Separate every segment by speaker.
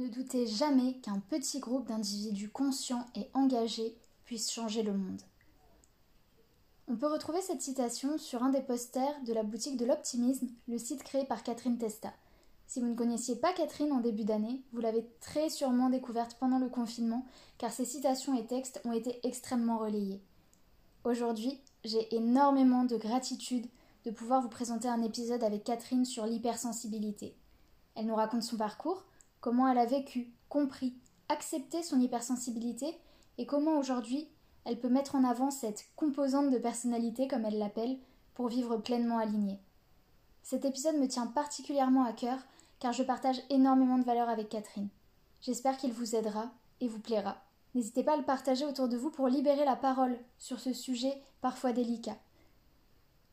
Speaker 1: Ne doutez jamais qu'un petit groupe d'individus conscients et engagés puisse changer le monde. On peut retrouver cette citation sur un des posters de la boutique de l'optimisme, le site créé par Catherine Testa. Si vous ne connaissiez pas Catherine en début d'année, vous l'avez très sûrement découverte pendant le confinement, car ses citations et textes ont été extrêmement relayés. Aujourd'hui, j'ai énormément de gratitude de pouvoir vous présenter un épisode avec Catherine sur l'hypersensibilité. Elle nous raconte son parcours, comment elle a vécu, compris, accepté son hypersensibilité et comment aujourd'hui elle peut mettre en avant cette composante de personnalité, comme elle l'appelle, pour vivre pleinement alignée. Cet épisode me tient particulièrement à cœur car je partage énormément de valeurs avec Catherine. J'espère qu'il vous aidera et vous plaira. N'hésitez pas à le partager autour de vous pour libérer la parole sur ce sujet parfois délicat.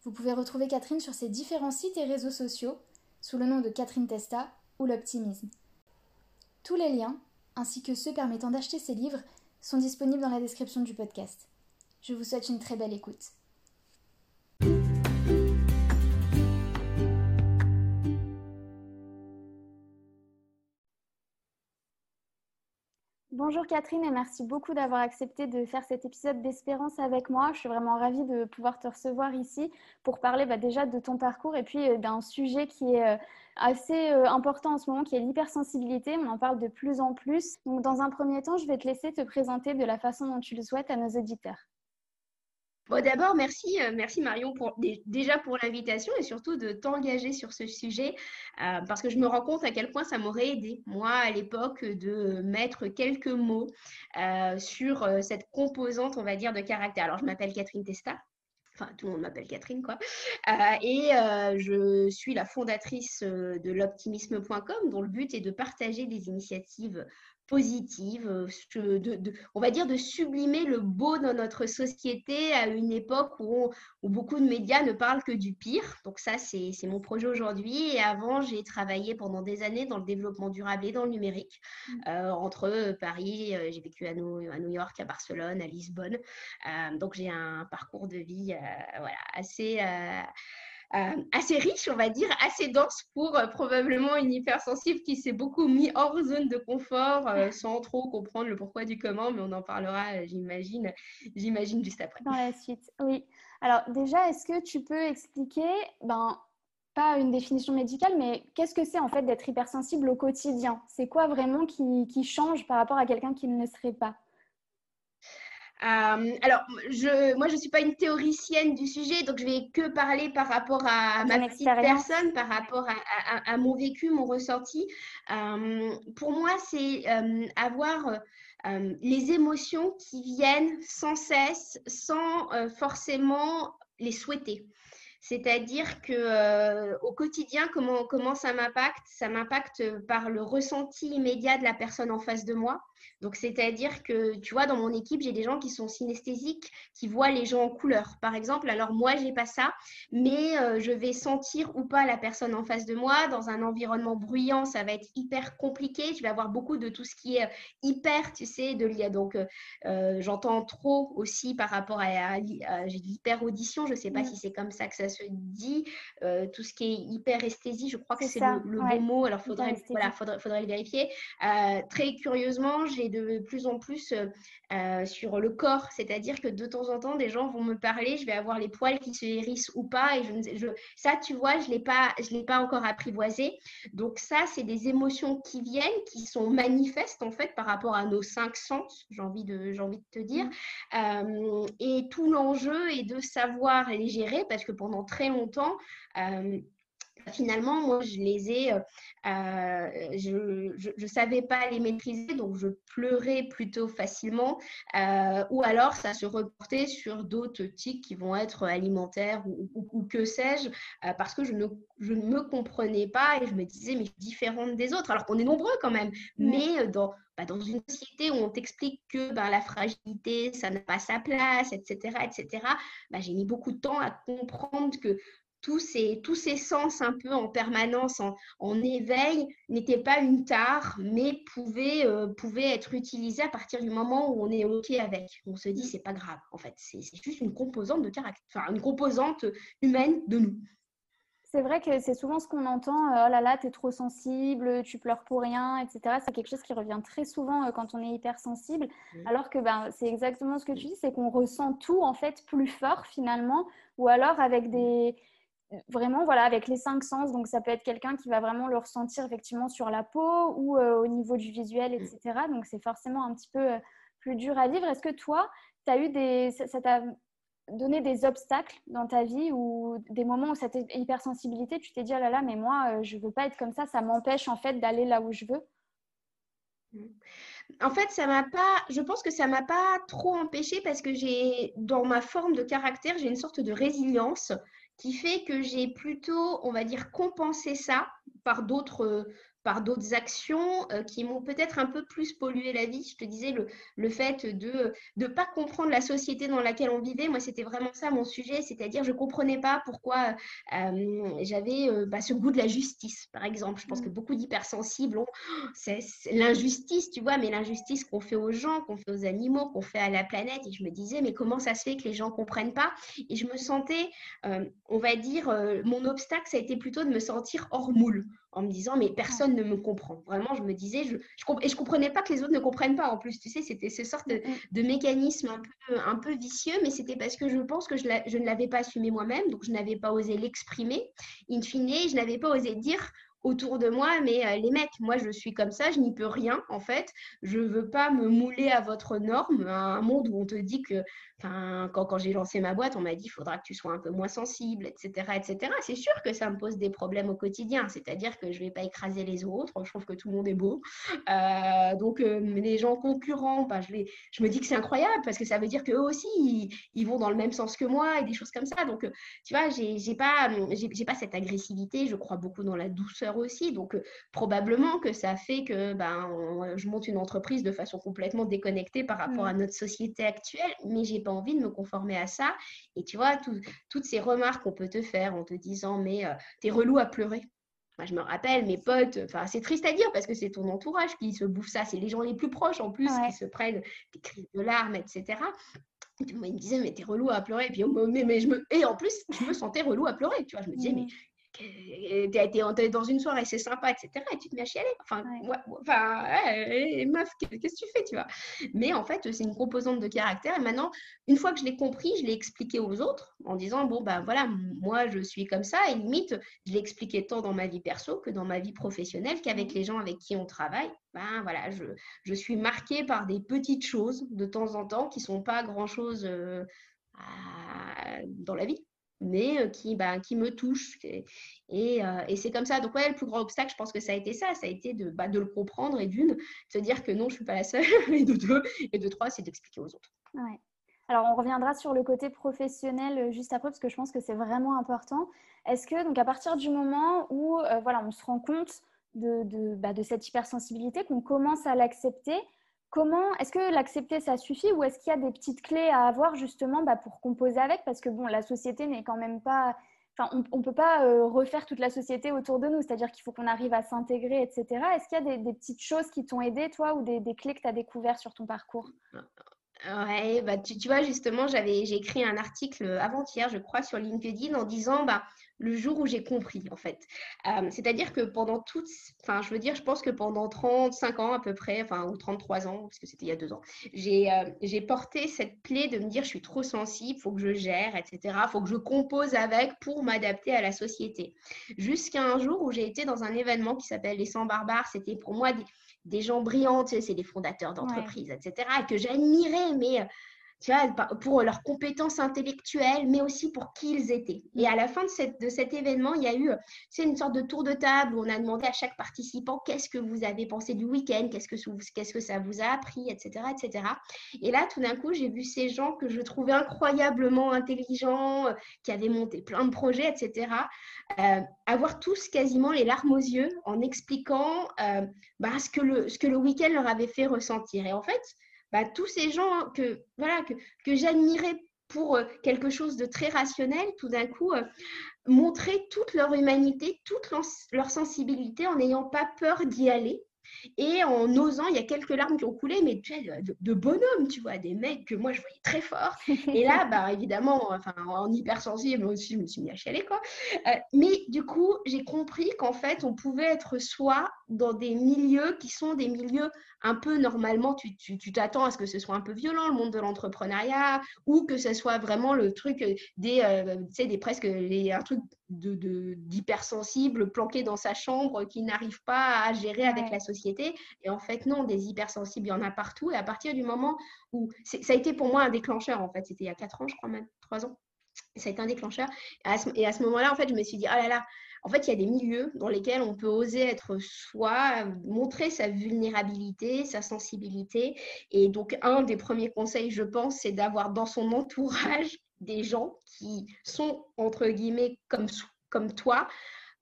Speaker 1: Vous pouvez retrouver Catherine sur ses différents sites et réseaux sociaux sous le nom de Catherine Testa ou l'optimisme. Tous les liens, ainsi que ceux permettant d'acheter ses livres, sont disponibles dans la description du podcast. Je vous souhaite une très belle écoute. Bonjour Catherine et merci beaucoup d'avoir accepté de faire cet épisode d'Espérance avec moi. Je suis vraiment ravie de pouvoir te recevoir ici pour parler bah, déjà de ton parcours et puis euh, d'un sujet qui est euh, assez euh, important en ce moment, qui est l'hypersensibilité. On en parle de plus en plus. Donc dans un premier temps, je vais te laisser te présenter de la façon dont tu le souhaites à nos auditeurs.
Speaker 2: Bon, d'abord, merci, euh, merci Marion déjà pour l'invitation et surtout de t'engager sur ce sujet euh, parce que je me rends compte à quel point ça m'aurait aidé, moi, à l'époque, de mettre quelques mots euh, sur cette composante, on va dire, de caractère. Alors, je m'appelle Catherine Testa. Enfin, tout le monde m'appelle Catherine, quoi. et je suis la fondatrice de l'optimisme.com, dont le but est de partager des initiatives positive, euh, de, on va dire de sublimer le beau dans notre société à une époque où, où beaucoup de médias ne parlent que du pire. Donc ça, c'est mon projet aujourd'hui. Et avant, j'ai travaillé pendant des années dans le développement durable et dans le numérique, mmh. euh, entre Paris, euh, j'ai vécu à New, à New, York, à Barcelone, à Lisbonne. donc j'ai un parcours de vie voilà, assez euh, assez riche, on va dire, assez dense pour euh, probablement une hypersensible qui s'est beaucoup mis hors zone de confort euh, sans trop comprendre le pourquoi du comment, mais on en parlera, j'imagine, j'imagine juste après.
Speaker 1: Dans la suite, oui. Alors déjà, est-ce que tu peux expliquer, ben, pas une définition médicale, mais qu'est-ce que c'est en fait d'être hypersensible au quotidien? C'est quoi vraiment qui, qui change par rapport à quelqu'un qui ne le serait pas?
Speaker 2: Euh, alors, je, moi, je ne suis pas une théoricienne du sujet, donc je vais que parler par rapport à, ma petite personne, par rapport à, mon vécu, mon ressenti. Euh, pour moi, c'est euh, avoir les émotions qui viennent sans cesse, sans forcément les souhaiter. C'est-à-dire que au quotidien, comment, comment ça m'impacte? Ça m'impacte par le ressenti immédiat de la personne en face de moi. Donc, c'est-à-dire que, tu vois, dans mon équipe, j'ai des gens qui sont synesthésiques, qui voient les gens en couleur, par exemple. Alors, moi, j'ai pas ça, mais euh, je vais sentir ou pas la personne en face de moi. Dans un environnement bruyant, ça va être hyper compliqué. Je vais avoir beaucoup de tout ce qui est euh, hyper, tu sais, de l'IA. Donc, euh, j'entends trop aussi par rapport à, j'ai l'hyper audition. Je sais pas mm. si c'est comme ça que ça se dit. tout ce qui est hyper esthésie, je crois que c'est le, bon mot. Alors, faudrait, voilà, faudrait, faudrait le vérifier. très curieusement, j'ai de plus en plus euh, sur le corps, c'est-à-dire que de temps en temps, des gens vont me parler, je vais avoir les poils qui se hérissent ou pas, et je, je ça, tu vois, je je l'ai pas encore apprivoisé. Donc ça, c'est des émotions qui viennent, qui sont manifestes en fait par rapport à nos cinq sens, j'ai envie de, envie de te dire. Euh, et tout l'enjeu est de savoir les gérer parce que pendant très longtemps euh, finalement, moi, je les ai, euh, euh, je ne savais pas les maîtriser, donc je pleurais plutôt facilement, euh, ou alors ça se reportait sur d'autres tics qui vont être alimentaires ou, que sais-je, parce que je ne, je ne me comprenais pas et je me disais, mais je suis différente des autres, alors qu'on est nombreux quand même, mais dans, bah, dans une société où on t'explique que bah, la fragilité, ça n'a pas sa place, etc., etc., bah, j'ai mis beaucoup de temps à comprendre que tous ces, tous ces sens un peu en permanence, en, éveil, n'étaient pas une tare, mais pouvaient, euh, être utilisés à partir du moment où on est OK avec. On se dit, mm. c'est pas grave, en fait, c'est juste une composante de caractère, enfin, une composante humaine de nous.
Speaker 1: C'est vrai que c'est souvent ce qu'on entend, euh, oh là là, tu es trop sensible, tu pleures pour rien, etc. C'est quelque chose qui revient très souvent euh, quand on est hypersensible, mm. alors que ben, c'est exactement ce que tu dis, c'est qu'on ressent tout en fait plus fort finalement, ou alors avec des, vraiment voilà avec les cinq sens donc ça peut être quelqu'un qui va vraiment le ressentir effectivement sur la peau ou euh, au niveau du visuel etc mm. donc c'est forcément un petit peu euh, plus dur à vivre est-ce que toi as eu des ça t'a donné des obstacles dans ta vie ou des moments où cette hypersensibilité tu t'es dit oh là là mais moi euh, je veux pas être comme ça ça m'empêche en fait d'aller là où je veux?
Speaker 2: Mm. en fait, ça m'a pas. Je pense que ça m'a pas trop empêché parce que j'ai, dans ma forme de caractère, j'ai une sorte de résilience qui fait que j'ai plutôt, on va dire, compensé ça par d'autres par d'autres actions euh, qui m'ont peut-être un peu plus pollué la vie. Je te disais, le, le fait de ne pas comprendre la société dans laquelle on vivait, moi, c'était vraiment ça mon sujet, c'est-à-dire je ne comprenais pas pourquoi euh, j'avais euh, bah, ce goût de la justice, par exemple. Je pense que mmh. beaucoup d'hypersensibles ont c'est, l'injustice, tu vois, mais l'injustice qu'on fait aux gens, qu'on fait aux animaux, qu'on fait à la planète. Et je me disais, mais comment ça se fait que les gens ne comprennent pas? Et je me sentais, on va dire, mon obstacle, ça a été plutôt de me sentir hors moule en me disant mais personne ne me comprend. Vraiment, je me disais, je, je et je comprenais pas que les autres ne comprennent pas. En plus, tu sais, c'était ce sorte de, de, mécanisme un peu, un peu vicieux, mais c'était parce que je pense que je, je ne l'avais pas assumé moi-même, donc je n'avais pas osé l'exprimer. In fine, je n'avais pas osé dire autour de moi, mais euh, les mecs, moi je suis comme ça, je n'y peux rien en fait. Je veux pas me mouler à votre norme, un monde où on te dit que quand, j'ai lancé ma boîte, on m'a dit il faudra que tu sois un peu moins sensible, etc. etc. C'est sûr que ça me pose des problèmes au quotidien. C'est-à-dire que je ne vais pas écraser les autres. Je trouve que tout le monde est beau. Euh, donc, euh, les gens concurrents, bah, je, me dis que c'est incroyable parce que ça veut dire qu'eux aussi, ils, vont dans le même sens que moi et des choses comme ça. Donc, tu vois, je n'ai pas, j'ai, pas cette agressivité. Je crois beaucoup dans la douceur aussi. Donc, probablement que ça fait que ben, je monte une entreprise de façon complètement déconnectée par rapport mmh. à notre société actuelle. Mais j'ai envie de me conformer à ça. Et tu vois, toutes ces remarques qu'on peut te faire en te disant, mais euh, t'es relou à pleurer. Moi, je me rappelle, mes potes, enfin, c'est triste à dire parce que c'est ton entourage qui se bouffe ça. C'est les gens les plus proches en plus qui se prennent des crises de larmes, etc. Et moi, ils me disaient, mais t'es relou à pleurer. Et, puis, mais, mais je me... et en plus, je me sentais relou à pleurer. Tu vois, je me disais, mais mmh tu été dans une soirée, c'est sympa, etc. Et tu te mets à chialer. Enfin, enfin meuf, qu'est-ce que tu fais, tu vois? Mais en fait, c'est une composante de caractère. Et maintenant, une fois que je l'ai compris, je l'ai expliqué aux autres en disant, bon, ben voilà, moi, je suis comme ça. Et limite, je l'ai expliqué tant dans ma vie perso que dans ma vie professionnelle, qu'avec mmh. les gens avec qui on travaille. Ben voilà, je, je, suis marquée par des petites choses de temps en temps qui sont pas grand-chose euh, dans la vie mais euh, qui, bah, qui me touche. Et, euh, et, c'est comme ça. Donc, ouais, le plus grand obstacle, je pense que ça a été ça. Ça a été de, bah, de le comprendre et d'une, de se dire que non, je ne suis pas la seule. Et de deux, et de trois, c'est d'expliquer aux autres.
Speaker 1: Ouais. Alors, on reviendra sur le côté professionnel euh, juste après, parce que je pense que c'est vraiment important. Est-ce que, donc, à partir du moment où voilà, on se rend compte de, de, bah, de cette hypersensibilité, qu'on commence à l'accepter, Comment est-ce que l'accepter ça suffit ou est-ce qu'il y a des petites clés à avoir justement bah, pour composer avec? Parce que bon la société n'est quand même pas enfin on, ne peut pas euh, refaire toute la société autour de nous. C'est-à-dire qu'il faut qu'on arrive à s'intégrer etc est-ce qu'il y a des, petites choses qui t'ont aidé toi ou des, clés que tu as découvert sur ton parcours?
Speaker 2: Ouais, bah tu, vois, justement, j'avais, j'ai écrit un article avant-hier, je crois, sur LinkedIn en disant, bah, le jour où j'ai compris, en fait. Euh, c'est-à-dire que pendant toutes, enfin, je veux dire, je pense que pendant 35 ans à peu près, enfin, ou 33 ans, parce que c'était il y a deux ans, j'ai euh, porté cette plaie de me dire, je suis trop sensible, il faut que je gère, etc. Il faut que je compose avec pour m'adapter à la société. Jusqu'à un jour où j'ai été dans un événement qui s'appelle Les 100 barbares. C'était pour moi des, gens brillants, c'est des fondateurs d'entreprises, etc. Et que j'admirais, mais pour leurs compétences intellectuelles, mais aussi pour qui ils étaient. Et à la fin de, cet événement, il y a eu c'est une sorte de tour de table où on a demandé à chaque participant qu'est-ce que vous avez pensé du week-end, qu'est-ce que, qu'est-ce que ça vous a appris, etc. etc. Et là, tout d'un coup, j'ai vu ces gens que je trouvais incroyablement intelligents, euh, qui avaient monté plein de projets, etc., euh, avoir tous quasiment les larmes aux yeux en expliquant euh, bah, ce que le, ce que le week-end leur avait fait ressentir. Et en fait, bah, tous ces gens que, voilà, que, j'admirais pour euh, quelque chose de très rationnel, tout d'un coup, euh, montrer toute leur humanité, toute leur sensibilité en n'ayant pas peur d'y aller et en osant, il y a quelques larmes qui ont coulé, mais tu de, de bonhommes, tu vois, des mecs que moi je voyais très fort. Et là, bah, évidemment, enfin, en hypersensible, moi aussi, je me suis mis à chialer, quoi. Euh, mais du coup, j'ai compris qu'en fait, on pouvait être soi dans des milieux qui sont des milieux un peu normalement, tu t'attends à ce que ce soit un peu violent, le monde de l'entrepreneuriat, ou que ce soit vraiment le truc des, euh, tu sais, des presque les, un truc d'hypersensible de, planqué dans sa chambre qui n'arrive pas à gérer avec la société. Et en fait, non, des hypersensibles, il y en a partout. Et à partir du moment où ça a été pour moi un déclencheur, en fait, c'était il y a 4 ans, je crois même, 3 ans. Ça a été un déclencheur. Et à ce, ce moment-là, en fait, je me suis dit, oh là là, en fait, il y a des milieux dans lesquels on peut oser être soi, montrer sa vulnérabilité, sa sensibilité. Et donc, un des premiers conseils, je pense, c'est d'avoir dans son entourage des gens qui sont, entre guillemets, comme, comme toi,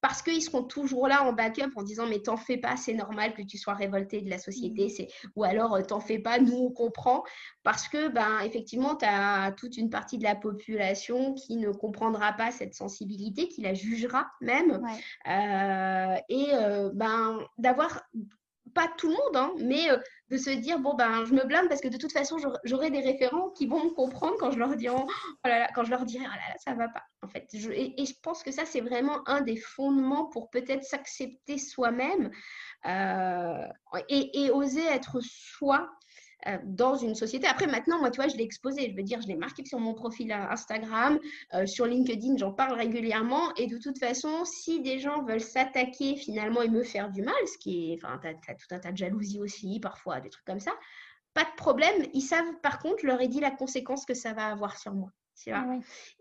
Speaker 2: parce qu'ils seront toujours là en backup en disant mais t'en fais pas, c'est normal que tu sois révolté de la société, mmh. c'est ou alors euh, t'en fais pas, nous on comprend parce que ben effectivement tu as toute une partie de la population qui ne comprendra pas cette sensibilité, qui la jugera même euh, et euh, ben d'avoir pas tout le monde, hein, mais euh, de se dire bon ben je me blâme parce que de toute façon j'aurai des référents qui vont me comprendre quand je leur dis oh quand je leur dirai oh là là ça va pas en fait et, je pense que ça c'est vraiment un des fondements pour peut-être s'accepter soi-même euh, et, oser être soi euh, dans une société. Après, maintenant, moi, tu vois, je l'ai exposé. Je veux dire, je l'ai marqué sur mon profil Instagram, euh, sur LinkedIn, j'en parle régulièrement. Et de toute façon, si des gens veulent s'attaquer finalement et me faire du mal, ce qui est, enfin, tu as, tout un tas de jalousie aussi, parfois, des trucs comme ça, pas de problème. Ils savent, par contre, je leur ai dit la conséquence que ça va avoir sur moi.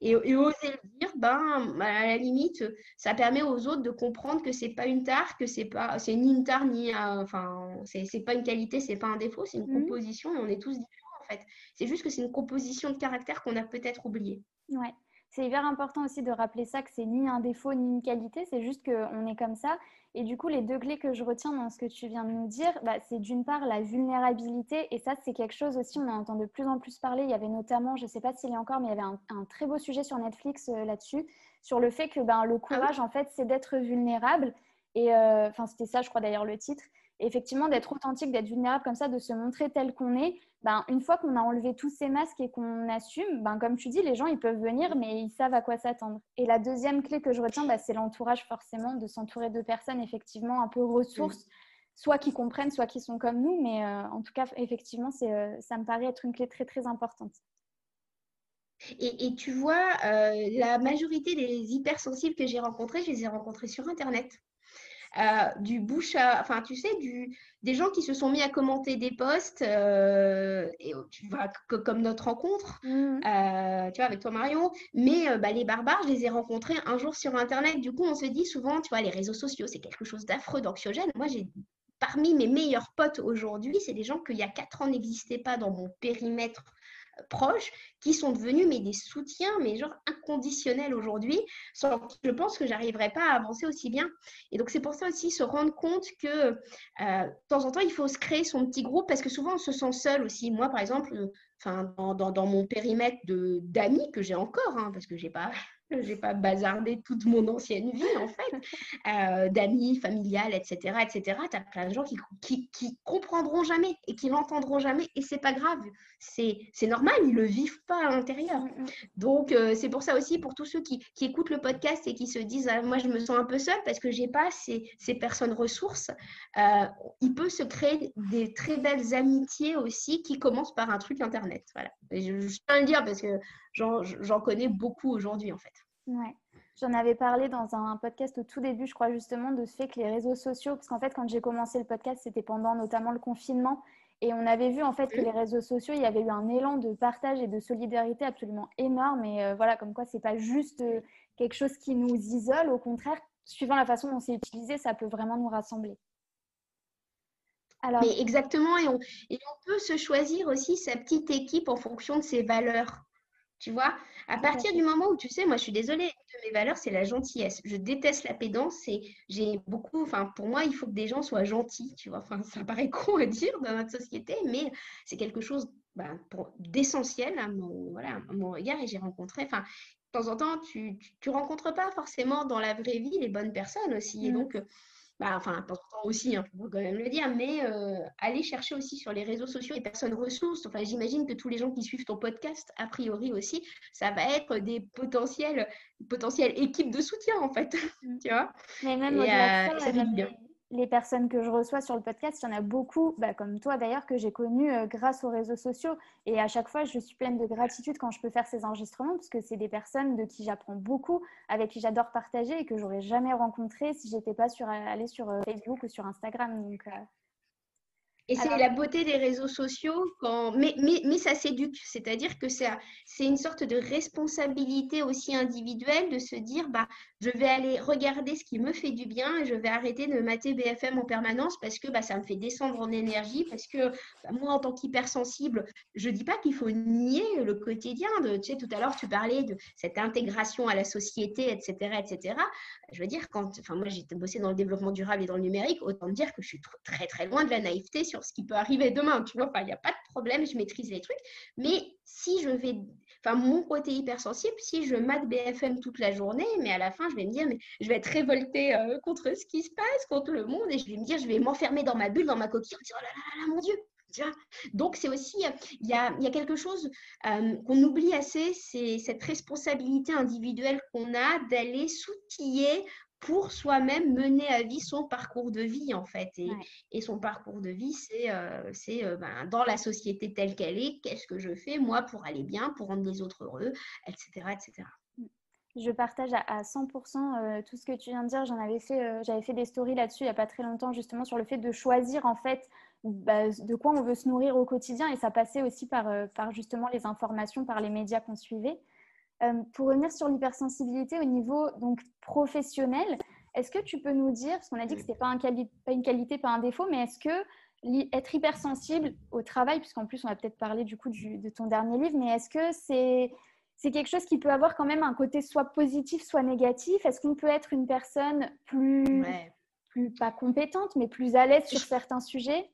Speaker 2: Et, oser le dire, ben, à la limite, ça permet aux autres de comprendre que c'est pas une tare, que c'est pas, c'est ni une tare ni, enfin, c'est pas une qualité, c'est pas un défaut, c'est une mmh. composition et on est tous différents en fait. C'est juste que c'est une composition de caractère qu'on a peut-être oublié.
Speaker 1: Ouais. C'est hyper important aussi de rappeler ça, que c'est ni un défaut ni une qualité, c'est juste qu'on est comme ça. Et du coup, les deux clés que je retiens dans ce que tu viens de nous dire, bah, c'est d'une part la vulnérabilité. Et ça, c'est quelque chose aussi, on en entend de plus en plus parler. Il y avait notamment, je ne sais pas s'il y a encore, mais il y avait un, très beau sujet sur Netflix euh, là-dessus, sur le fait que ben, le ah courage, en fait, c'est d'être vulnérable. Et euh, enfin, c'était ça, je crois d'ailleurs, le titre effectivement, d'être authentique, d'être vulnérable comme ça, de se montrer tel qu'on est, ben, une fois qu'on a enlevé tous ces masques et qu'on assume, ben, comme tu dis, les gens, ils peuvent venir, mais ils savent à quoi s'attendre. Et la deuxième clé que je retiens, ben, c'est l'entourage forcément, de s'entourer de personnes effectivement un peu ressources, soit qui comprennent, soit qui sont comme nous, mais euh, en tout cas, effectivement, euh, ça me paraît être une clé très, très importante.
Speaker 2: Et, tu vois, euh, la majorité des hypersensibles que j'ai rencontrés, je les ai rencontrés sur Internet. Euh, du bouche à, enfin, tu sais, du, des gens qui se sont mis à commenter des posts, euh, et, tu vois, comme notre rencontre, mmh. euh, tu vois, avec toi Marion. Mais bah, les barbares, je les ai rencontrés un jour sur Internet. Du coup, on se dit souvent, tu vois, les réseaux sociaux, c'est quelque chose d'affreux, d'anxiogène. Moi, j'ai parmi mes meilleurs potes aujourd'hui, c'est des gens qui, il y a quatre ans, n'existaient pas dans mon périmètre proches qui sont devenus mais des soutiens, mais genre inconditionnels aujourd'hui, sans je pense que j'arriverais pas à avancer aussi bien. Et donc c'est pour ça aussi se rendre compte que euh, de temps en temps il faut se créer son petit groupe parce que souvent on se sent seul aussi. Moi par exemple, enfin dans, dans, mon périmètre de d'amis que j'ai encore, hein, parce que j'ai pas Je n'ai pas bazardé toute mon ancienne vie, en fait, euh, d'amis, familiales, etc., etc. Tu as plein de gens qui, qui, qui, comprendront jamais et qui l'entendront jamais. Et c'est pas grave. C'est normal, ils le vivent pas à l'intérieur. Mm, mm. Donc, euh, c'est pour ça aussi, pour tous ceux qui, qui, écoutent le podcast et qui se disent ah, Moi, je me sens un peu seule parce que j'ai pas ces, ces, personnes ressources. Euh, il peut se créer des très belles amitiés aussi qui commencent par un truc Internet. Voilà. Et je, je tiens à le dire parce que j'en connais beaucoup aujourd'hui, en fait.
Speaker 1: Ouais. J'en avais parlé dans un podcast au tout début, je crois justement, de ce fait que les réseaux sociaux, parce qu'en fait, quand j'ai commencé le podcast, c'était pendant notamment le confinement, et on avait vu en fait que les réseaux sociaux, il y avait eu un élan de partage et de solidarité absolument énorme. Et euh, voilà, comme quoi, c'est pas juste euh, quelque chose qui nous isole. Au contraire, suivant la façon dont c'est utilisé, ça peut vraiment nous rassembler.
Speaker 2: Alors... Mais exactement, et on, et on peut se choisir aussi sa petite équipe en fonction de ses valeurs. Tu vois, à partir du moment où tu sais, moi je suis désolée, mes valeurs, c'est la gentillesse. Je déteste la pédance et j'ai beaucoup, enfin pour moi, il faut que des gens soient gentils, tu vois. Enfin, ça paraît con à dire dans notre société, mais c'est quelque chose ben, d'essentiel à mon, voilà, à mon regard et j'ai rencontré, enfin, de temps en temps, tu ne rencontres pas forcément dans la vraie vie les bonnes personnes aussi. Et mmh. donc, bah, enfin, temps aussi, il hein, faut quand même le dire, mais euh, aller chercher aussi sur les réseaux sociaux les personnes ressources. Enfin, j'imagine que tous les gens qui suivent ton podcast, a priori aussi, ça va être des potentiels, potentielles équipes de soutien, en fait. Tu vois
Speaker 1: Mais même euh, les personnes que je reçois sur le podcast, il y en a beaucoup, bah, comme toi d'ailleurs, que j'ai connues euh, grâce aux réseaux sociaux. Et à chaque fois, je suis pleine de gratitude quand je peux faire ces enregistrements, parce que c'est des personnes de qui j'apprends beaucoup, avec qui j'adore partager et que j'aurais jamais rencontré si j'étais pas sur, allée sur euh, Facebook ou sur Instagram. Donc, euh,
Speaker 2: et c'est la beauté des réseaux sociaux, quand... mais, mais, mais ça s'éduque, c'est-à-dire que c'est une sorte de responsabilité aussi individuelle de se dire, bah, je vais aller regarder ce qui me fait du bien et je vais arrêter de mater BFM en permanence parce que bah, ça me fait descendre en énergie, parce que bah, moi, en tant qu'hypersensible, je ne dis pas qu'il faut nier le quotidien. De, tu sais, tout à l'heure, tu parlais de cette intégration à la société, etc. etc. Je veux dire, quand, enfin, moi, j'ai bossé dans le développement durable et dans le numérique, autant dire que je suis très, très loin de la naïveté sur ce qui peut arriver demain. Tu vois, il n'y a pas de problème, je maîtrise les trucs. Mais si je vais, enfin, mon côté hypersensible, si je mate BFM toute la journée, mais à la fin, je vais me dire, mais je vais être révoltée euh, contre ce qui se passe, contre le monde, et je vais me dire, je vais m'enfermer dans ma bulle, dans ma coquille, en disant, oh là là là, mon Dieu, donc, c'est aussi, il y a, y a, quelque chose euh, qu'on oublie assez, c'est cette responsabilité individuelle qu'on a d'aller s'outiller pour soi-même mener à vie son parcours de vie, en fait. Et, et son parcours de vie, c'est euh, euh, ben, dans la société telle qu'elle est, qu'est-ce que je fais, moi, pour aller bien, pour rendre les autres heureux, etc. etc.
Speaker 1: Je partage à, 100% euh, tout ce que tu viens de dire. J'en avais fait, j'avais fait des stories là-dessus il n'y a pas très longtemps, justement, sur le fait de choisir, en fait, bah, de quoi on veut se nourrir au quotidien. Et ça passait aussi par, par justement les informations, par les médias qu'on suivait. Euh, pour revenir sur l'hypersensibilité au niveau donc, professionnel, est-ce que tu peux nous dire, parce qu'on a dit que ce n'était pas, un pas une qualité, pas un défaut, mais est-ce que être hypersensible au travail, puisqu'en plus on va peut-être parler du coup de ton dernier livre, mais est-ce que c'est c'est quelque chose qui peut avoir quand même un côté soit positif, soit négatif? Est-ce qu'on peut être une personne plus, plus pas compétente, mais plus à l'aise sur certains sujets?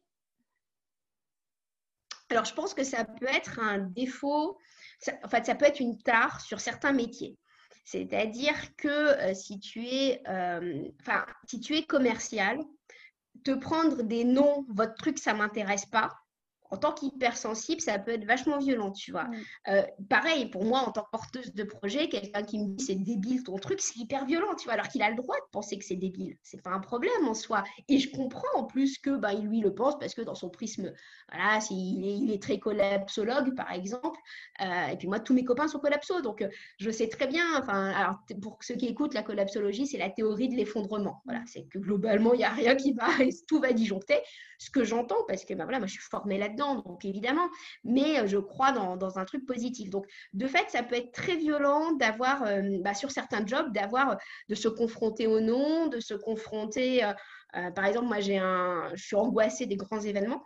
Speaker 2: Alors, je pense que ça peut être un défaut en fait, ça peut être une tare sur certains métiers. C'est-à-dire que euh, si, tu es, euh, si tu es commercial, te prendre des noms, votre truc, ça ne m'intéresse pas, en tant qu'hypersensible, ça peut être vachement violent, tu vois. Euh, pareil, pour moi, en tant que porteuse de projet, quelqu'un qui me dit c'est débile ton truc, c'est hyper violent, tu vois, alors qu'il a le droit de penser que c'est débile. C'est pas un problème en soi. Et je comprends en plus que bah, lui le pense parce que dans son prisme, voilà, il est, il est très collapsologue, par exemple. Euh, et puis moi, tous mes copains sont collapsos, donc euh, je sais très bien, enfin, alors pour ceux qui écoutent, la collapsologie, c'est la théorie de l'effondrement. Voilà, c'est que globalement, il n'y a rien qui va, tout va disjoncter. Ce que j'entends, parce que bah, voilà, moi, je suis formée là-dedans donc évidemment, mais euh, je crois dans, un truc positif. Donc, de fait, ça peut être très violent d'avoir, euh, bah, sur certains jobs, d'avoir, de se confronter au nom, de se confronter, euh, par exemple, moi, j'ai un, je suis angoissée des grands événements.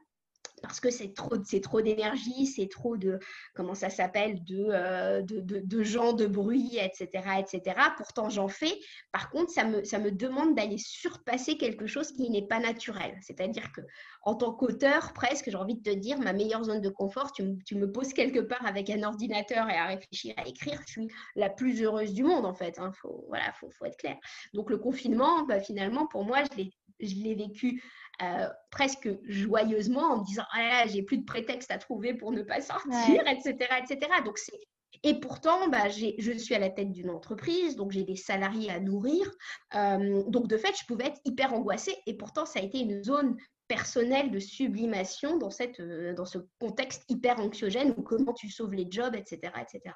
Speaker 2: Parce que c'est trop, d'énergie, c'est trop de, comment ça s'appelle, de, euh, gens, de bruit, etc., etc. Pourtant, j'en fais. Par contre, ça me, demande d'aller surpasser quelque chose qui n'est pas naturel. C'est-à-dire que, en tant qu'auteur, presque, j'ai envie de te dire, ma meilleure zone de confort, tu, tu, me poses quelque part avec un ordinateur et à réfléchir, à écrire, je suis la plus heureuse du monde, en fait. Hein. Faut, voilà, faut, faut être clair. Donc, le confinement, bah, finalement, pour moi, je l'ai je l'ai vécu euh, presque joyeusement en me disant ah j'ai plus de prétexte à trouver pour ne pas sortir, etc., etc. Donc c'est et pourtant, bah, je suis à la tête d'une entreprise, donc j'ai des salariés à nourrir. Euh, donc de fait, je pouvais être hyper angoissée. Et pourtant, ça a été une zone personnelle de sublimation dans, cette, euh, dans ce contexte hyper anxiogène ou comment tu sauves les jobs, etc. etc.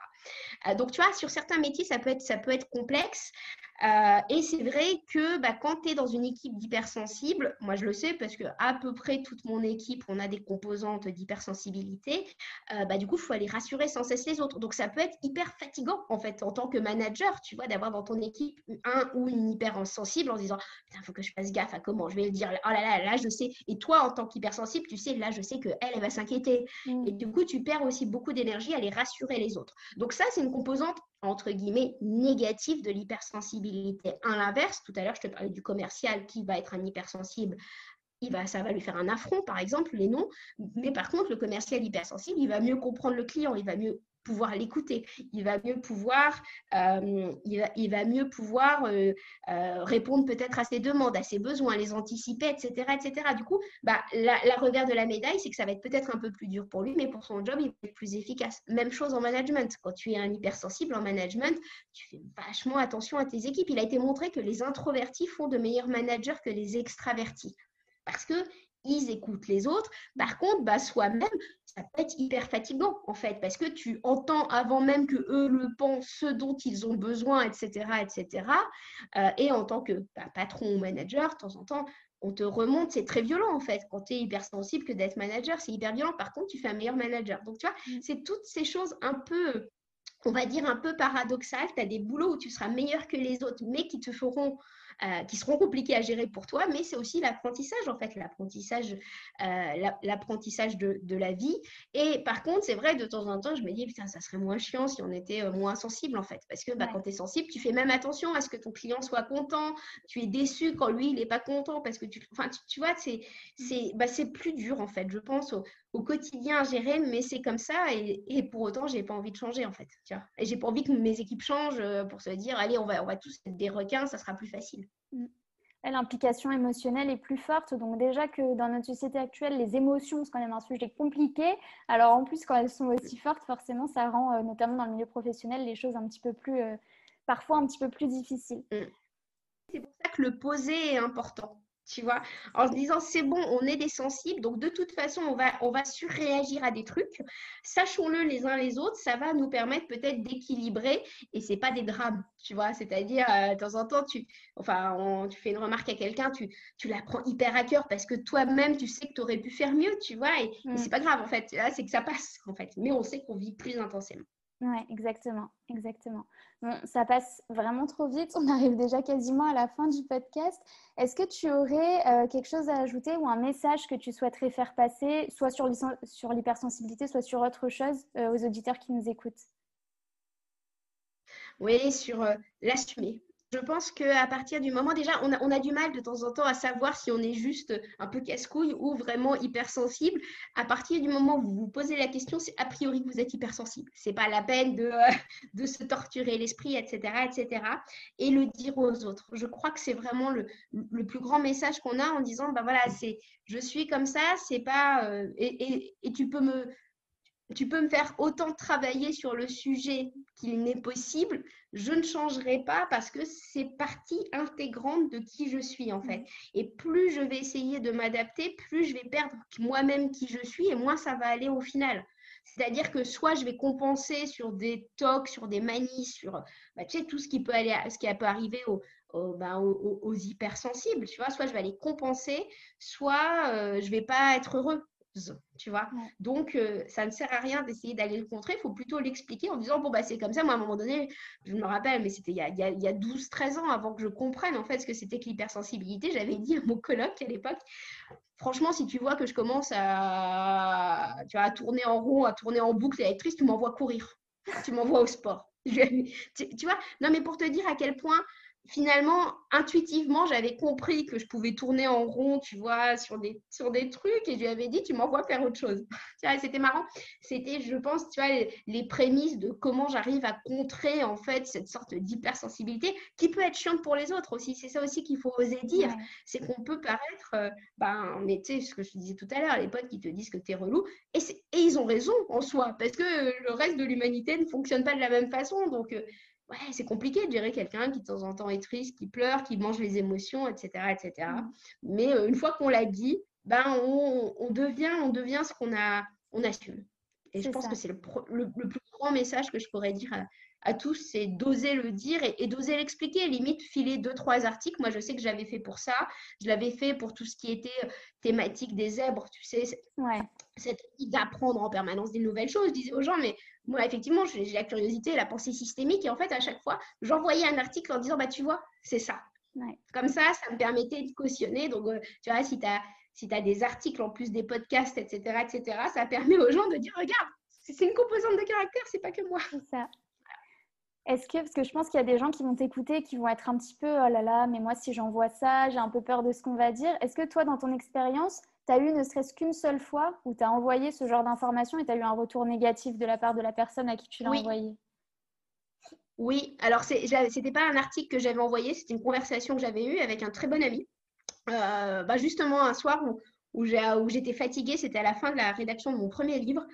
Speaker 2: donc tu vois, sur certains métiers, ça peut être, ça peut être complexe. Euh, et c'est vrai que bah, quand tu es dans une équipe d'hypersensibles, moi je le sais parce que à peu près toute mon équipe, on a des composantes d'hypersensibilité, euh, bah, du coup, il faut aller rassurer sans cesse les autres. Donc ça peut être hyper fatigant en fait en tant que manager, tu vois, d'avoir dans ton équipe un ou une hypersensible en se disant, il faut que je fasse gaffe à comment je vais le dire. Oh là là, là je sais. Et toi, en tant qu'hypersensible, tu sais, là je sais qu'elle, elle va s'inquiéter. Mmh. Et du coup, tu perds aussi beaucoup d'énergie à aller rassurer les autres. Donc ça, c'est une composante entre guillemets, négatif de l'hypersensibilité. À l'inverse, tout à l'heure, je te parlais du commercial qui va être un hypersensible. Il va, ça va lui faire un affront, par exemple, les noms. Mais par contre, le commercial hypersensible, il va mieux comprendre le client, il va mieux pouvoir l'écouter, il va mieux pouvoir, euh, euh, euh, répondre peut-être à ses demandes, à ses besoins, les anticiper, etc. etc. Du coup, bah, la, revers de la médaille, c'est que ça va être peut-être un peu plus dur pour lui, mais pour son job, il va être plus efficace. Même chose en management. Quand tu es un hypersensible en management, tu fais vachement attention à tes équipes. Il a été montré que les introvertis font de meilleurs managers que les extravertis. Parce que ils écoutent les autres. Par contre, bah, soi-même, ça peut être hyper fatigant, en fait, parce que tu entends avant même que eux le pensent, ce dont ils ont besoin, etc., etc. Euh, et en tant que bah, patron ou manager, de temps en temps, on te remonte, c'est très violent, en fait, quand tu es hypersensible que d'être manager, c'est hyper violent. Par contre, tu fais un meilleur manager. Donc, tu vois, mm. c'est toutes ces choses un peu on va dire un peu paradoxales. Tu as des boulots où tu seras meilleur que les autres, mais qui te feront euh, qui seront compliqués à gérer pour toi, mais c'est aussi l'apprentissage, en fait, l'apprentissage, euh, l'apprentissage de, de, la vie. Et par contre, c'est vrai, de temps en temps, je me dis, putain, ça serait moins chiant si on était euh, moins sensible, en fait. Parce que bah, quand tu es sensible, tu fais même attention à ce que ton client soit content. Tu es déçu quand lui, il n'est pas content parce que tu, enfin, tu, vois, c'est mmh. bah, plus dur, en fait, je pense, au, au quotidien à gérer, mais c'est comme ça. Et, et pour autant, j'ai pas envie de changer, en fait. Tu vois et j'ai pas envie que mes équipes changent pour se dire, allez, on va, on va tous être des requins, ça sera plus facile. Mm.
Speaker 1: L'implication émotionnelle est plus forte. Donc déjà que dans notre société actuelle, les émotions, sont quand même un sujet compliqué. Alors en plus, quand elles sont aussi fortes, forcément, ça rend, euh, notamment dans le milieu professionnel, les choses un petit peu plus, euh, parfois un petit peu plus difficiles. Mm.
Speaker 2: C'est pour ça que le poser est important tu vois, en se disant c'est bon, on est des sensibles, donc de toute façon, on va, on va surréagir à des trucs. Sachons-le les uns les autres, ça va nous permettre peut-être d'équilibrer et c'est pas des drames, tu vois, c'est-à-dire euh, de temps en temps, tu, enfin, tu fais une remarque à quelqu'un, tu, tu la prends hyper à cœur parce que toi-même, tu sais que tu aurais pu faire mieux, tu vois, et, et mm. c'est pas grave en fait, là, c'est que ça passe en fait, mais on sait qu'on vit plus intensément.
Speaker 1: Oui, exactement, exactement. Bon, ça passe vraiment trop vite. On arrive déjà quasiment à la fin du podcast. Est-ce que tu aurais euh, quelque chose à ajouter ou un message que tu souhaiterais faire passer, soit sur l'hypersensibilité, soit sur autre chose, euh, aux auditeurs qui nous écoutent?
Speaker 2: Oui, sur euh, l'assumer. Je pense qu'à partir du moment, déjà, on a, du mal de temps en temps à savoir si on est juste un peu casse-couille ou vraiment hypersensible. À partir du moment où vous vous posez la question, c'est a priori que vous êtes hypersensible. Ce n'est pas la peine de, de se torturer l'esprit, etc., etc. Et le dire aux autres. Je crois que c'est vraiment le, plus grand message qu'on a en disant, bah voilà, c'est je suis comme ça, c'est pas... Euh, et tu peux me tu peux me faire autant travailler sur le sujet qu'il n'est possible, je ne changerai pas parce que c'est partie intégrante de qui je suis en fait. Et plus je vais essayer de m'adapter, plus je vais perdre moi-même qui je suis et moins ça va aller au final. C'est-à-dire que soit je vais compenser sur des tocs, sur des manies, sur bah, tu sais, tout ce qui peut aller, ce qui peut arriver bah, aux, hypersensibles, tu vois. Soit je vais aller compenser, soit euh, je ne vais pas être heureux tu vois. Donc, euh, ça ne sert à rien d'essayer d'aller le contrer, il faut plutôt l'expliquer en disant, bon, bah, c'est comme ça. Moi, à un moment donné, je me rappelle, mais c'était il y a, il y a 12-13 ans avant que je comprenne en fait ce que c'était que l'hypersensibilité. J'avais dit à mon colloque à l'époque, franchement, si tu vois que je commence à, tu vois, à tourner en rond, à tourner en boucle électrice, tu m'envoies courir. Tu m'envoies au sport. tu, vois, non, mais pour te dire à quel point finalement, intuitivement, j'avais compris que je pouvais tourner en rond, tu vois, sur des, sur des trucs, et je lui avais dit, tu m'envoies faire autre chose. c'était marrant. C'était, je pense, tu vois, les, prémices de comment j'arrive à contrer, en fait, cette sorte d'hypersensibilité qui peut être chiante pour les autres aussi. C'est ça aussi qu'il faut oser dire. C'est qu'on peut paraître, euh, ben, mais tu sais, ce que je te disais tout à l'heure, les potes qui te disent que tu es relou, et, et, ils ont raison en soi, parce que le reste de l'humanité ne fonctionne pas de la même façon. Donc, euh, ouais, c'est compliqué de gérer quelqu'un qui de temps en temps est triste, qui pleure, qui mange les émotions, etc. etc. Mm. Mais euh, une fois qu'on l'a dit, ben, on, devient, on devient ce qu'on a, on assume. Et je pense que c'est le, le, plus grand message que je pourrais dire à, tous, c'est d'oser le dire et, d'oser l'expliquer. Limite, filer deux, trois articles. Moi, je sais que j'avais fait pour ça. Je l'avais fait pour tout ce qui était euh, thématique des zèbres, tu sais. Ouais. Cette d'apprendre en permanence des nouvelles choses. Je disais aux gens, mais moi, effectivement, j'ai la curiosité, la pensée systémique. Et en fait, à chaque fois, j'envoyais un article en disant, bah, tu vois, c'est ça. Comme ça, ça me permettait de cautionner. Donc, euh, tu vois, si tu as, si as des articles en plus des podcasts, etc., etc., ça permet aux gens de dire, regarde, c'est une composante de caractère, c'est pas que moi.
Speaker 1: C'est ça. Est-ce que, parce que je pense qu'il y a des gens qui vont t'écouter, qui vont être un petit peu, oh là là, mais moi, si j'envoie ça, j'ai un peu peur de ce qu'on va dire. Est-ce que toi, dans ton expérience, tu as eu ne serait-ce qu'une seule fois où tu as envoyé ce genre d'information et tu as eu un retour négatif de la part de la personne à qui tu l'as envoyé?
Speaker 2: Oui, alors ce n'était pas un article que j'avais envoyé, c'était une conversation que j'avais eue avec un très bon ami. Euh, bah justement, un soir où, où j'étais fatiguée, c'était à la fin de la rédaction de mon premier livre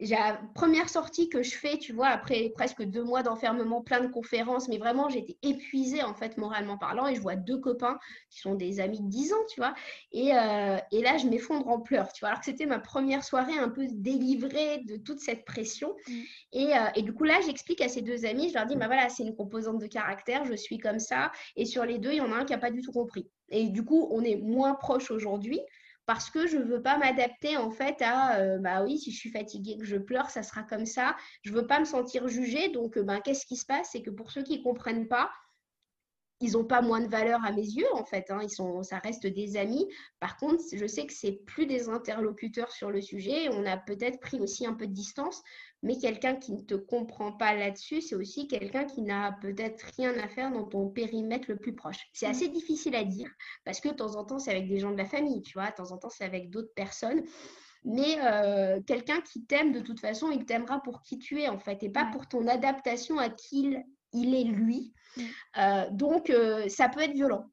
Speaker 2: la première sortie que je fais, tu vois, après presque deux mois d'enfermement, plein de conférences, mais vraiment, j'étais épuisée, en fait, moralement parlant, et je vois deux copains qui sont des amis de 10 ans, tu vois, et, euh, et là, je m'effondre en pleurs, tu vois, alors que c'était ma première soirée un peu délivrée de toute cette pression. Mm. Et, euh, et, du coup, là, j'explique à ces deux amis, je leur dis, bah voilà, c'est une composante de caractère, je suis comme ça, et sur les deux, il y en a un qui n'a pas du tout compris. Et du coup, on est moins proche aujourd'hui, parce que je ne veux pas m'adapter en fait à euh, bah oui, si je suis fatiguée, que je pleure, ça sera comme ça. Je ne veux pas me sentir jugée. Donc, euh, ben, qu'est-ce qui se passe? C'est que pour ceux qui ne comprennent pas, ils n'ont pas moins de valeur à mes yeux, en fait. Hein. Ils sont, ça reste des amis. Par contre, je sais que c'est plus des interlocuteurs sur le sujet. On a peut-être pris aussi un peu de distance mais quelqu'un qui ne te comprend pas là-dessus, c'est aussi quelqu'un qui n'a peut-être rien à faire dans ton périmètre le plus proche. C'est mm. assez difficile à dire parce que de temps en temps, c'est avec des gens de la famille, tu vois, de temps en temps, c'est avec d'autres personnes. Mais euh, quelqu'un qui t'aime, de toute façon, il t'aimera pour qui tu es, en fait, et pas pour ton adaptation à qui il, est lui. Mm. Euh, donc, euh, ça peut être violent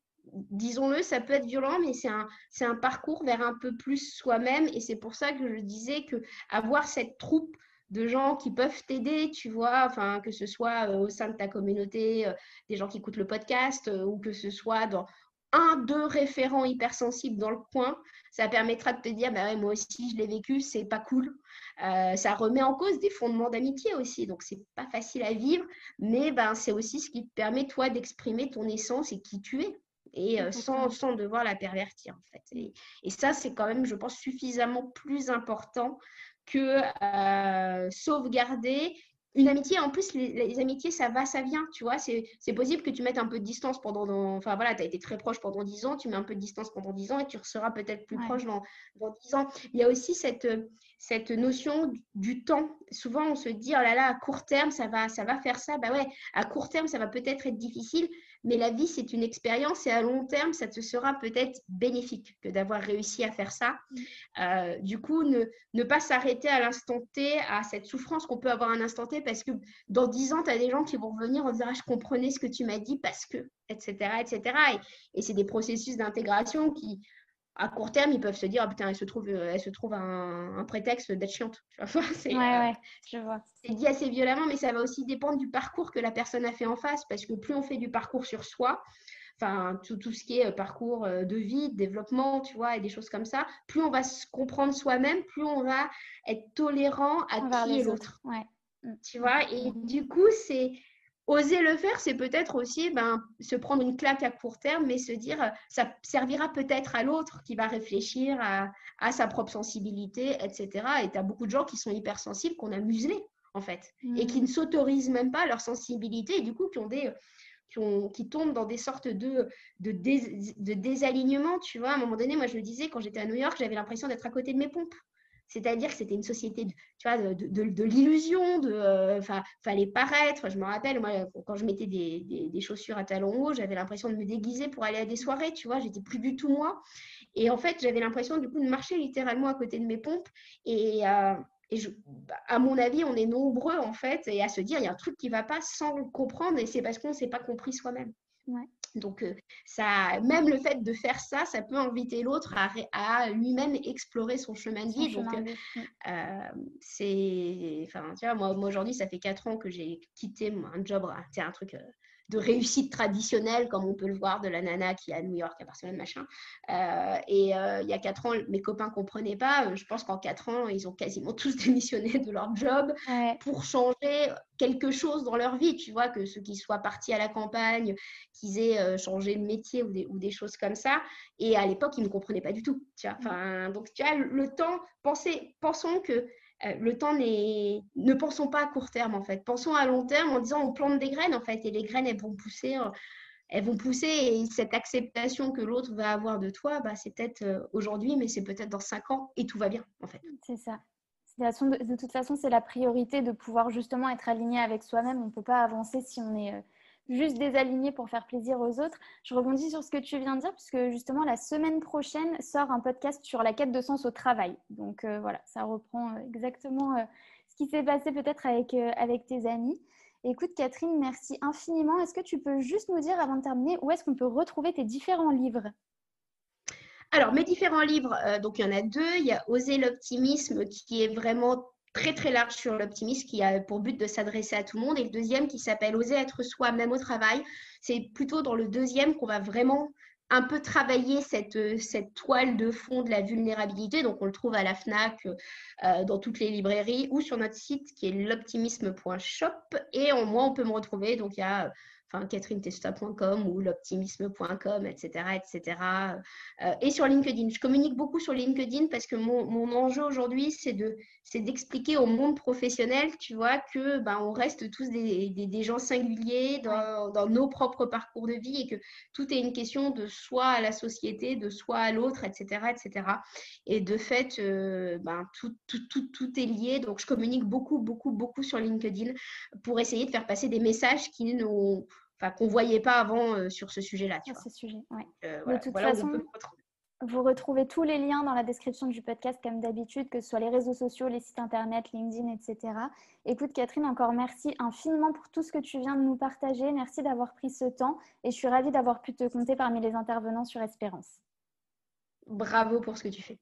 Speaker 2: disons-le, ça peut être violent, mais c'est un, parcours vers un peu plus soi-même. Et c'est pour ça que je disais que avoir cette troupe de gens qui peuvent t'aider, tu vois, que ce soit euh, au sein de ta communauté, des gens qui écoutent le podcast, ou que ce soit dans un, deux référents hypersensibles dans le coin, ça permettra de te dire, bah ouais, moi aussi, je l'ai vécu, c'est pas cool. ça remet en cause des fondements d'amitié aussi, donc c'est pas facile à vivre, mais ben, c'est aussi ce qui te permet, toi, d'exprimer ton essence et qui tu es et sans, sans, devoir la pervertir en fait. Et, et ça, c'est quand même, je pense, suffisamment plus important que euh, sauvegarder une amitié, en plus, les, amitiés, ça va, ça vient, tu vois. C'est possible que tu mettes un peu de distance pendant. enfin, voilà, tu as été très proche pendant 10 ans, tu mets un peu de distance pendant 10 ans et tu seras peut-être plus proche dans, dans 10 ans. Il y a aussi cette, cette notion du temps. Souvent, on se dit, oh là là, à court terme, ça va, ça va faire ça. Bah ouais, à court terme, ça va peut-être être difficile, mais la vie, c'est une expérience et à long terme, ça te sera peut-être bénéfique que d'avoir réussi à faire ça. Mm. Euh, du coup, ne, ne pas s'arrêter à l'instant T, à cette souffrance qu'on peut avoir à un instant T, parce que dans dix ans, tu as des gens qui vont revenir en disant ah, Je comprenais ce que tu m'as dit parce que, etc. etc. Et, et c'est des processus d'intégration qui, à court terme, ils peuvent se dire, ah, putain, elle se trouve, euh, elle se trouve un, prétexte d'être chiante.
Speaker 1: c'est, ouais, ouais, je vois.
Speaker 2: C'est dit assez violemment, mais ça va aussi dépendre du parcours que la personne a fait en face, parce que plus on fait du parcours sur soi, enfin, tout, tout ce qui est euh, parcours euh, de vie, de développement, tu vois, et des choses comme ça, plus on va se comprendre soi-même, plus on va être tolérant à qui est l'autre. Ouais. Tu vois, et du coup, c'est Oser le faire, c'est peut-être aussi ben, se prendre une claque à court terme, mais se dire, euh, ça servira peut-être à l'autre qui va réfléchir à, sa propre sensibilité, etc. Et tu as beaucoup de gens qui sont hypersensibles, qu'on a muselés, en fait, et qui mmh. ne s'autorisent même pas leur sensibilité, et du coup, qui ont des, qui, tombent dans des sortes de, de, de désalignement, tu vois. À un moment donné, moi, je le disais, quand j'étais à New York, j'avais l'impression d'être à côté de mes pompes. C'est-à-dire que c'était une société de, tu vois, de, l'illusion, de, euh, fallait paraître. Je me rappelle, moi, quand je mettais des, chaussures à talons hauts, j'avais l'impression de me déguiser pour aller à des soirées, tu vois, j'étais plus du tout moi. Et en fait, j'avais l'impression du coup de marcher littéralement à côté de mes pompes. Et, euh, je, à mon avis, on est nombreux en fait, et à se dire il y a un truc qui ne va pas sans le comprendre, et c'est parce qu'on ne s'est pas compris soi-même. Donc, euh, ça, même le fait de faire ça, ça peut inviter l'autre à, à lui-même explorer son chemin de vie. Donc, euh, c'est, enfin, tu vois, moi, moi aujourd'hui, ça fait quatre ans que j'ai quitté un job, c'est un truc de réussite traditionnelle, comme on peut le voir de la nana qui est à New York, à Barcelone, machin. Euh, et euh, il y a quatre ans, mes copains ne comprenaient pas. Euh, je pense qu'en quatre ans, ils ont quasiment tous démissionné de leur job pour changer quelque chose dans leur vie. Tu vois, que ceux qui soient partis à la campagne, qu'ils aient changé de métier ou des, ou des, choses comme ça. Et à l'époque, ils ne comprenaient pas du tout. Tu vois. Enfin, donc, tu vois, le temps, pensez, pensons que le temps n'est. Ne pensons pas à court terme en fait. Pensons à long terme en disant on plante des graines en fait et les graines elles vont pousser. Euh, elles vont pousser et cette acceptation que l'autre va avoir de toi, bah, c'est peut-être euh, aujourd'hui, mais c'est peut-être dans cinq ans et tout va bien en fait.
Speaker 1: C'est ça. De toute façon, c'est la priorité de pouvoir justement être aligné avec soi-même. On ne peut pas avancer si on est juste désaligné pour faire plaisir aux autres. Je rebondis sur ce que tu viens de dire, puisque justement, la semaine prochaine sort un podcast sur la quête de sens au travail. Donc euh, voilà, ça reprend euh, exactement euh, ce qui s'est passé peut-être avec, tes amis. Écoute, Catherine, merci infiniment. Est-ce que tu peux juste nous dire, avant de terminer, où est-ce qu'on peut retrouver tes différents livres?
Speaker 2: Alors, mes différents livres, donc il y en a deux. Il y a Oser l'optimisme qui est vraiment très très large sur l'optimisme qui a pour but de s'adresser à tout le monde. Et le deuxième qui s'appelle Oser être soi même au travail. C'est plutôt dans le deuxième qu'on va vraiment un peu travailler cette, cette toile de fond de la vulnérabilité. Donc, on le trouve à la FNAC, euh, dans toutes les librairies ou sur notre site qui est l'optimisme.shop. Et en moi, on peut me retrouver. Donc, il y a enfin catherinetesta.com ou l'optimisme.com, etc. etc. Euh, et sur LinkedIn. Je communique beaucoup sur LinkedIn parce que mon, mon enjeu aujourd'hui, c'est de c'est d'expliquer au monde professionnel, tu vois, que ben, on reste tous des, des, gens singuliers dans, dans, nos propres parcours de vie et que tout est une question de soi à la société, de soi à l'autre, etc., etc. Et de fait, euh, ben, tout, tout, tout, tout, est lié. Donc, je communique beaucoup, beaucoup, beaucoup sur LinkedIn pour essayer de faire passer des messages qui nous enfin qu'on voyait pas avant euh, sur ce sujet-là.
Speaker 1: Sur ce sujet, ouais. Euh, de toute façon, vous retrouvez tous les liens dans la description du podcast comme d'habitude, que ce soit les réseaux sociaux, les sites internet, LinkedIn, etc. Écoute Catherine, encore merci infiniment pour tout ce que tu viens de nous partager. Merci d'avoir pris ce temps et je suis ravie d'avoir pu te compter parmi les intervenants sur Espérance.
Speaker 2: Bravo pour ce que tu fais.